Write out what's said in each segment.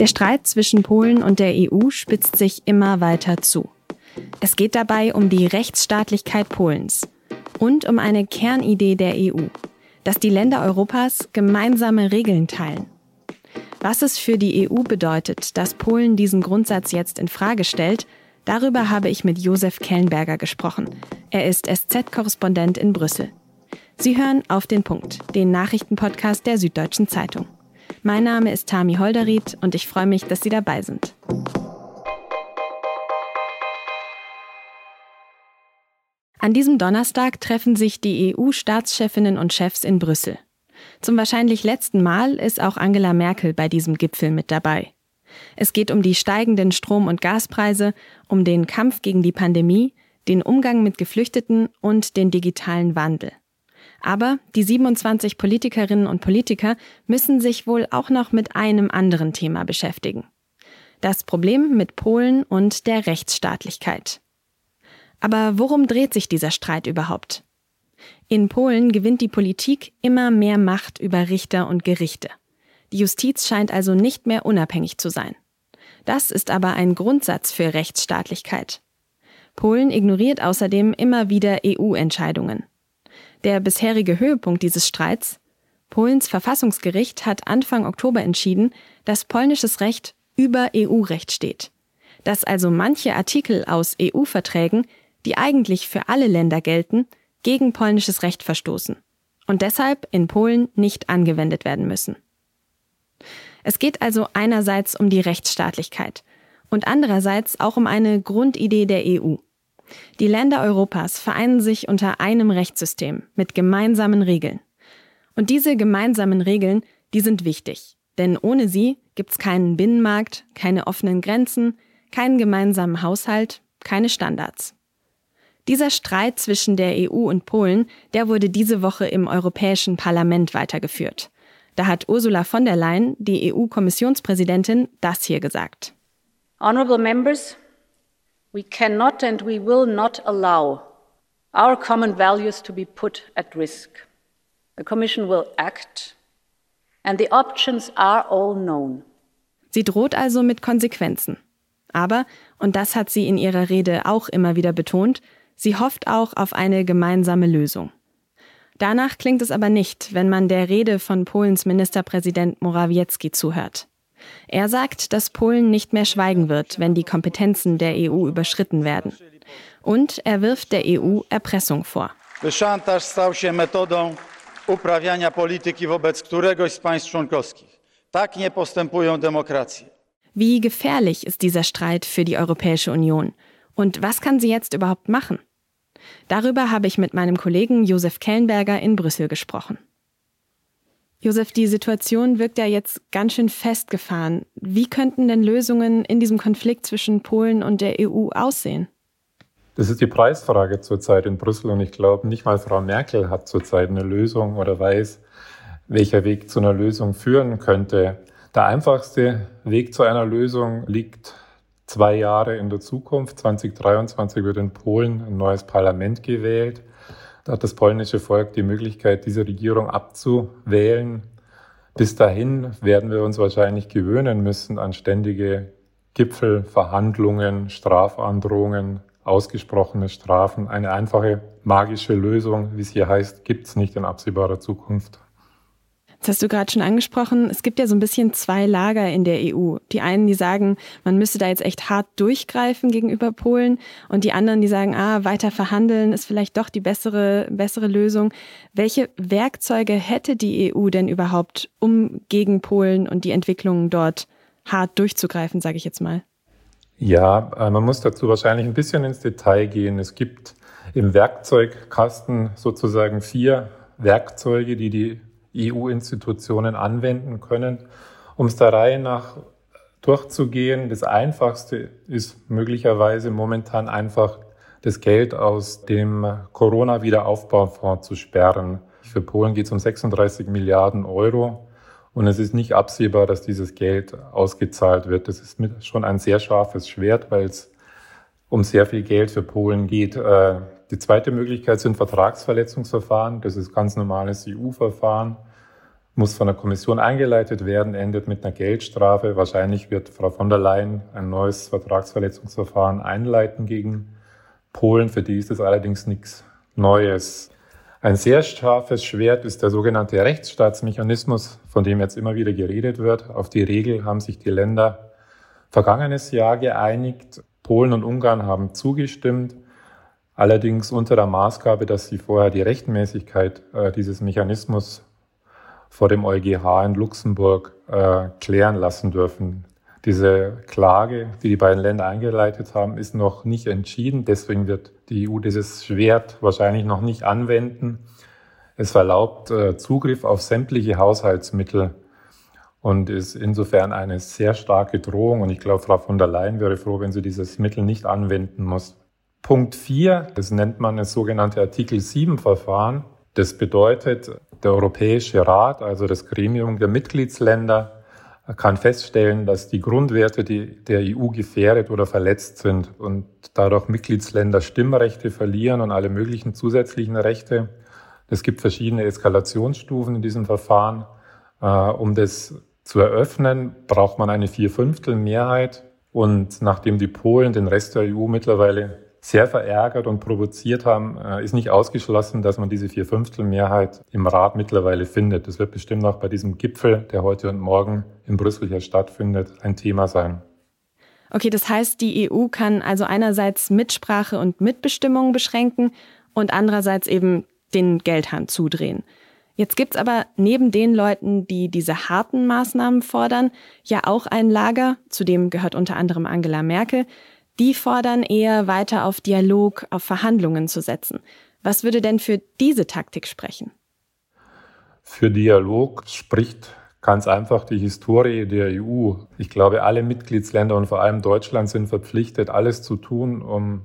Der Streit zwischen Polen und der EU spitzt sich immer weiter zu. Es geht dabei um die Rechtsstaatlichkeit Polens und um eine Kernidee der EU, dass die Länder Europas gemeinsame Regeln teilen. Was es für die EU bedeutet, dass Polen diesen Grundsatz jetzt in Frage stellt, darüber habe ich mit Josef Kellenberger gesprochen. Er ist SZ-Korrespondent in Brüssel. Sie hören auf den Punkt, den Nachrichtenpodcast der Süddeutschen Zeitung. Mein Name ist Tami Holderried und ich freue mich, dass Sie dabei sind. An diesem Donnerstag treffen sich die EU-Staatschefinnen und Chefs in Brüssel. Zum wahrscheinlich letzten Mal ist auch Angela Merkel bei diesem Gipfel mit dabei. Es geht um die steigenden Strom- und Gaspreise, um den Kampf gegen die Pandemie, den Umgang mit Geflüchteten und den digitalen Wandel. Aber die 27 Politikerinnen und Politiker müssen sich wohl auch noch mit einem anderen Thema beschäftigen. Das Problem mit Polen und der Rechtsstaatlichkeit. Aber worum dreht sich dieser Streit überhaupt? In Polen gewinnt die Politik immer mehr Macht über Richter und Gerichte. Die Justiz scheint also nicht mehr unabhängig zu sein. Das ist aber ein Grundsatz für Rechtsstaatlichkeit. Polen ignoriert außerdem immer wieder EU-Entscheidungen. Der bisherige Höhepunkt dieses Streits Polens Verfassungsgericht hat Anfang Oktober entschieden, dass polnisches Recht über EU-Recht steht. Dass also manche Artikel aus EU-Verträgen die eigentlich für alle Länder gelten, gegen polnisches Recht verstoßen und deshalb in Polen nicht angewendet werden müssen. Es geht also einerseits um die Rechtsstaatlichkeit und andererseits auch um eine Grundidee der EU. Die Länder Europas vereinen sich unter einem Rechtssystem mit gemeinsamen Regeln. Und diese gemeinsamen Regeln, die sind wichtig, denn ohne sie gibt's keinen Binnenmarkt, keine offenen Grenzen, keinen gemeinsamen Haushalt, keine Standards. Dieser Streit zwischen der EU und Polen, der wurde diese Woche im Europäischen Parlament weitergeführt. Da hat Ursula von der Leyen, die EU-Kommissionspräsidentin, das hier gesagt. Honorable members, we cannot and we will not allow our common values to be put at risk. The Commission will act and the options are all known. Sie droht also mit Konsequenzen. Aber, und das hat sie in ihrer Rede auch immer wieder betont, Sie hofft auch auf eine gemeinsame Lösung. Danach klingt es aber nicht, wenn man der Rede von Polens Ministerpräsident Morawiecki zuhört. Er sagt, dass Polen nicht mehr schweigen wird, wenn die Kompetenzen der EU überschritten werden. Und er wirft der EU Erpressung vor. Szantaż stał się metodą uprawiania polityki wobec któregoś z państw członkowskich. Tak nie postępują demokracje. Wie gefährlich ist dieser Streit für die Europäische Union? Und was kann sie jetzt überhaupt machen? Darüber habe ich mit meinem Kollegen Josef Kellenberger in Brüssel gesprochen. Josef, die Situation wirkt ja jetzt ganz schön festgefahren. Wie könnten denn Lösungen in diesem Konflikt zwischen Polen und der EU aussehen? Das ist die Preisfrage zurzeit in Brüssel und ich glaube, nicht mal Frau Merkel hat zurzeit eine Lösung oder weiß, welcher Weg zu einer Lösung führen könnte. Der einfachste Weg zu einer Lösung liegt zwei Jahre in der Zukunft. 2023 wird in Polen ein neues Parlament gewählt. Hat das polnische Volk die Möglichkeit, diese Regierung abzuwählen. Bis dahin werden wir uns wahrscheinlich gewöhnen müssen an ständige Gipfel, Verhandlungen, Strafandrohungen, ausgesprochene Strafen. Eine einfache magische Lösung, wie es hier heißt, gibt es nicht in absehbarer Zukunft. Das hast du gerade schon angesprochen. Es gibt ja so ein bisschen zwei Lager in der EU. Die einen, die sagen, man müsste da jetzt echt hart durchgreifen gegenüber Polen und die anderen, die sagen, ah, weiter verhandeln ist vielleicht doch die bessere, bessere Lösung. Welche Werkzeuge hätte die EU denn überhaupt, um gegen Polen und die Entwicklungen dort hart durchzugreifen, sage ich jetzt mal? Ja, äh, man muss dazu wahrscheinlich ein bisschen ins Detail gehen. Es gibt im Werkzeugkasten sozusagen vier Werkzeuge, die die EU-Institutionen anwenden können. Um es der Reihe nach durchzugehen, das Einfachste ist möglicherweise momentan einfach das Geld aus dem Corona-Wiederaufbaufonds zu sperren. Für Polen geht es um 36 Milliarden Euro und es ist nicht absehbar, dass dieses Geld ausgezahlt wird. Das ist schon ein sehr scharfes Schwert, weil es um sehr viel Geld für Polen geht. Die zweite Möglichkeit sind Vertragsverletzungsverfahren. Das ist ganz normales EU-Verfahren. muss von der Kommission eingeleitet werden, endet mit einer Geldstrafe. Wahrscheinlich wird Frau von der Leyen ein neues Vertragsverletzungsverfahren einleiten gegen Polen. Für die ist es allerdings nichts Neues. Ein sehr scharfes Schwert ist der sogenannte Rechtsstaatsmechanismus, von dem jetzt immer wieder geredet wird. Auf die Regel haben sich die Länder vergangenes Jahr geeinigt. Polen und Ungarn haben zugestimmt, allerdings unter der Maßgabe, dass sie vorher die Rechtmäßigkeit äh, dieses Mechanismus vor dem EuGH in Luxemburg äh, klären lassen dürfen. Diese Klage, die die beiden Länder eingeleitet haben, ist noch nicht entschieden. Deswegen wird die EU dieses Schwert wahrscheinlich noch nicht anwenden. Es erlaubt äh, Zugriff auf sämtliche Haushaltsmittel und ist insofern eine sehr starke Drohung. Und ich glaube, Frau von der Leyen wäre froh, wenn sie dieses Mittel nicht anwenden muss. Punkt 4, das nennt man das sogenannte Artikel 7 Verfahren. Das bedeutet, der Europäische Rat, also das Gremium der Mitgliedsländer, kann feststellen, dass die Grundwerte der EU gefährdet oder verletzt sind und dadurch Mitgliedsländer Stimmrechte verlieren und alle möglichen zusätzlichen Rechte. Es gibt verschiedene Eskalationsstufen in diesem Verfahren. Äh, um das zu eröffnen, braucht man eine Vierfünftel-Mehrheit. Und nachdem die Polen den Rest der EU mittlerweile sehr verärgert und provoziert haben, äh, ist nicht ausgeschlossen, dass man diese Vierfünftel-Mehrheit im Rat mittlerweile findet. Das wird bestimmt auch bei diesem Gipfel, der heute und morgen in Brüssel hier stattfindet, ein Thema sein. Okay, das heißt, die EU kann also einerseits Mitsprache und Mitbestimmung beschränken und andererseits eben den Geldhahn zudrehen. Jetzt gibt's aber neben den Leuten, die diese harten Maßnahmen fordern, ja auch ein Lager, zu dem gehört unter anderem Angela Merkel, die fordern eher weiter auf Dialog, auf Verhandlungen zu setzen. Was würde denn für diese Taktik sprechen? Für Dialog spricht ganz einfach die Historie der EU. Ich glaube, alle Mitgliedsländer und vor allem Deutschland sind verpflichtet, alles zu tun, um,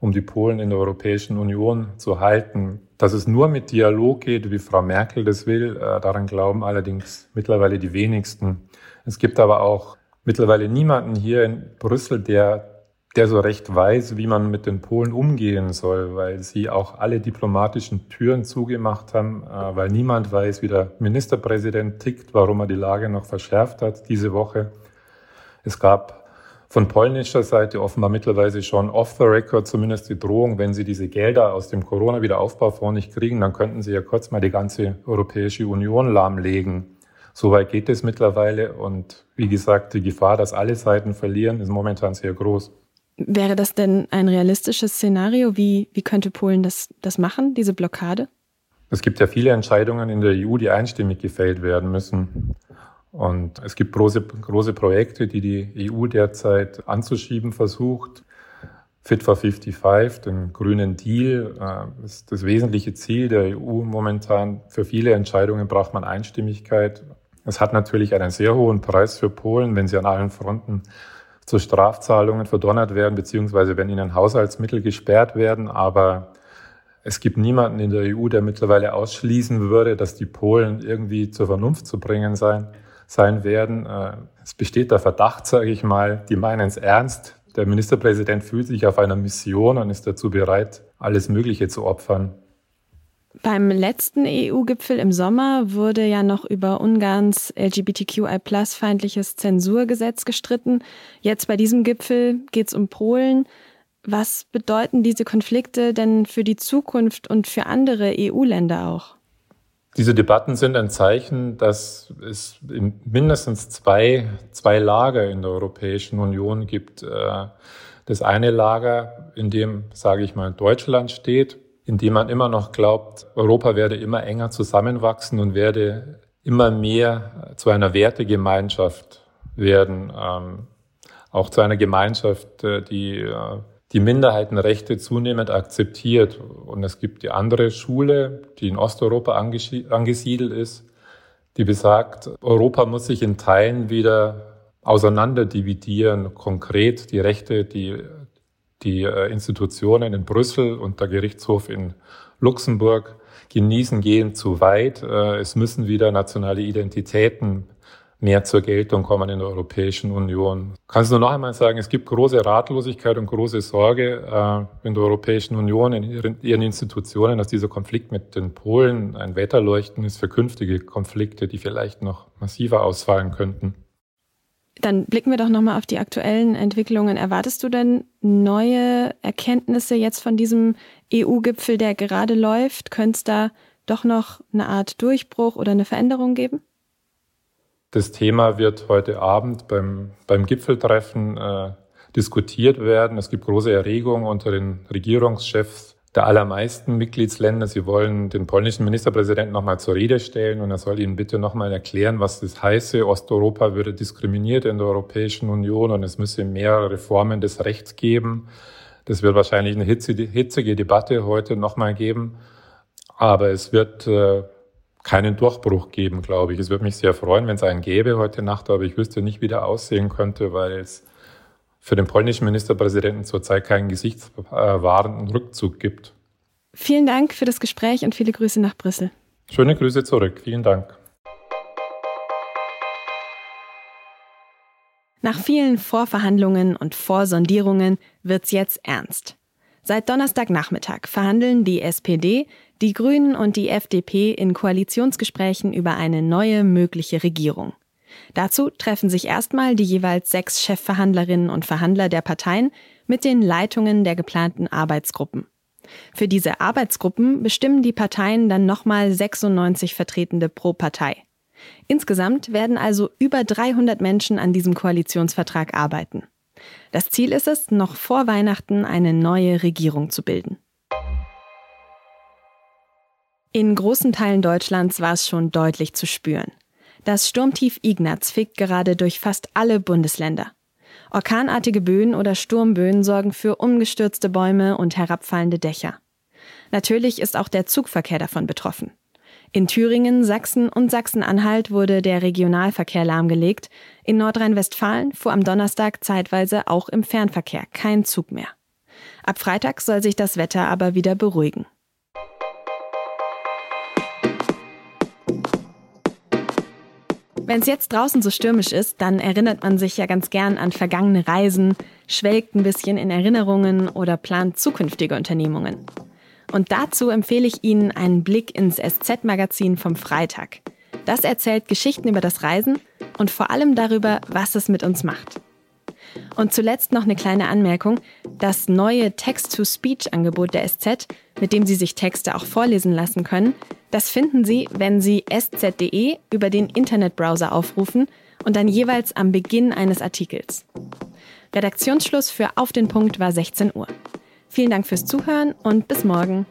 um die Polen in der Europäischen Union zu halten. Dass es nur mit Dialog geht, wie Frau Merkel das will, äh, daran glauben allerdings mittlerweile die wenigsten. Es gibt aber auch mittlerweile niemanden hier in Brüssel, der der so recht weiß, wie man mit den Polen umgehen soll, weil sie auch alle diplomatischen Türen zugemacht haben, äh, weil niemand weiß, wie der Ministerpräsident tickt, warum er die Lage noch verschärft hat diese Woche. Es gab von polnischer Seite offenbar mittlerweile schon off the record zumindest die Drohung, wenn sie diese Gelder aus dem Corona-Wiederaufbaufonds nicht kriegen, dann könnten sie ja kurz mal die ganze Europäische Union lahmlegen. Soweit geht es mittlerweile und wie gesagt, die Gefahr, dass alle Seiten verlieren, ist momentan sehr groß. Wäre das denn ein realistisches Szenario? Wie, wie könnte Polen das, das machen, diese Blockade? Es gibt ja viele Entscheidungen in der EU, die einstimmig gefällt werden müssen. Und es gibt große, große Projekte, die die EU derzeit anzuschieben versucht. Fit for 55, den grünen Deal, äh, ist das wesentliche Ziel der EU momentan. Für viele Entscheidungen braucht man Einstimmigkeit. Es hat natürlich einen sehr hohen Preis für Polen, wenn sie an allen Fronten zu Strafzahlungen verdonnert werden, beziehungsweise wenn ihnen Haushaltsmittel gesperrt werden. Aber es gibt niemanden in der EU, der mittlerweile ausschließen würde, dass die Polen irgendwie zur Vernunft zu bringen sein, sein werden. Äh, es besteht der Verdacht, sage ich mal, die meinen es ernst. Der Ministerpräsident fühlt sich auf einer Mission und ist dazu bereit, alles Mögliche zu opfern. Beim letzten EU-Gipfel im Sommer wurde ja noch über Ungarns LGBTQI-feindliches Zensurgesetz gestritten. Jetzt bei diesem Gipfel geht es um Polen. Was bedeuten diese Konflikte denn für die Zukunft und für andere EU-Länder auch? Diese Debatten sind ein Zeichen, dass es mindestens zwei, zwei Lager in der Europäischen Union gibt. Äh, das eine Lager, in dem, sage ich mal, Deutschland steht, indem man immer noch glaubt, Europa werde immer enger zusammenwachsen und werde immer mehr zu einer Wertegemeinschaft werden, ähm, auch zu einer Gemeinschaft, äh, die äh, die Minderheitenrechte zunehmend akzeptiert. Und es gibt die andere Schule, die in Osteuropa angesiedelt ist, die besagt, Europa muss sich in Teilen wieder auseinanderdividieren, konkret die Rechte, die die äh, Institutionen in Brüssel und der Gerichtshof in Luxemburg genießen gehen zu weit. Äh, es müssen wieder nationale Identitäten mehr zur Geltung kommen in der Europäischen Union. Kannst du nur noch einmal sagen, es gibt große Ratlosigkeit und große Sorge äh, in der Europäischen Union, in ihren, Institutionen, dass dieser Konflikt mit den Polen ein Wetterleuchten ist für künftige Konflikte, die vielleicht noch massiver ausfallen könnten. Dann blicken wir doch nochmal auf die aktuellen Entwicklungen. Erwartest du denn neue Erkenntnisse jetzt von diesem EU-Gipfel, der gerade läuft? Könnte es da doch noch eine Art Durchbruch oder eine Veränderung geben? Das Thema wird heute Abend beim, beim Gipfeltreffen äh, diskutiert werden. Es gibt große Erregung unter den Regierungschefs der allermeisten Mitgliedsländer. Sie wollen den polnischen Ministerpräsidenten nochmal zur Rede stellen und er soll ihnen bitte nochmal erklären, was das heiße. Osteuropa würde diskriminiert in der Europäischen Union und es müsse mehr Reformen des Rechts geben. Das wird wahrscheinlich eine hitzige Debatte heute nochmal geben. Aber es wird äh, keinen Durchbruch geben, glaube ich. Es würde mich sehr freuen, wenn es einen gäbe heute Nacht, aber ich wüsste nicht, wie der aussehen könnte, weil es für den polnischen Ministerpräsidenten zurzeit keinen gesichtswahrenden Rückzug gibt. Vielen Dank für das Gespräch und viele Grüße nach Brüssel. Schöne Grüße zurück. Vielen Dank. Nach vielen Vorverhandlungen und Vorsondierungen wird's jetzt ernst. Seit Donnerstagnachmittag verhandeln die SPD, die Grünen und die FDP in Koalitionsgesprächen über eine neue mögliche Regierung. Dazu treffen sich erstmal die jeweils sechs Chefverhandlerinnen und Verhandler der Parteien mit den Leitungen der geplanten Arbeitsgruppen. Für diese Arbeitsgruppen bestimmen die Parteien dann nochmal 96 Vertretende pro Partei. Insgesamt werden also über 300 Menschen an diesem Koalitionsvertrag arbeiten. Das Ziel ist es, noch vor Weihnachten eine neue Regierung zu bilden. In großen Teilen Deutschlands war es schon deutlich zu spüren. Das Sturmtief Ignaz fickt gerade durch fast alle Bundesländer. Orkanartige Böen oder Sturmböen sorgen für umgestürzte Bäume und herabfallende Dächer. Natürlich ist auch der Zugverkehr davon betroffen. In Thüringen, Sachsen und Sachsen-Anhalt wurde der Regionalverkehr lahmgelegt. In Nordrhein-Westfalen fuhr am Donnerstag zeitweise auch im Fernverkehr kein Zug mehr. Ab Freitag soll sich das Wetter aber wieder beruhigen. Wenn es jetzt draußen so stürmisch ist, dann erinnert man sich ja ganz gern an vergangene Reisen, schwelgt ein bisschen in Erinnerungen oder plant zukünftige Unternehmungen. Und dazu empfehle ich Ihnen einen Blick ins SZ-Magazin vom Freitag. Das erzählt Geschichten über das Reisen und vor allem darüber, was es mit uns macht. Und zuletzt noch eine kleine Anmerkung. Das neue Text-to-Speech-Angebot der SZ, mit dem Sie sich Texte auch vorlesen lassen können, das finden Sie, wenn Sie sz.de über den Internetbrowser aufrufen und dann jeweils am Beginn eines Artikels. Redaktionsschluss für Auf den Punkt war 16 Uhr. Vielen Dank fürs Zuhören und bis morgen.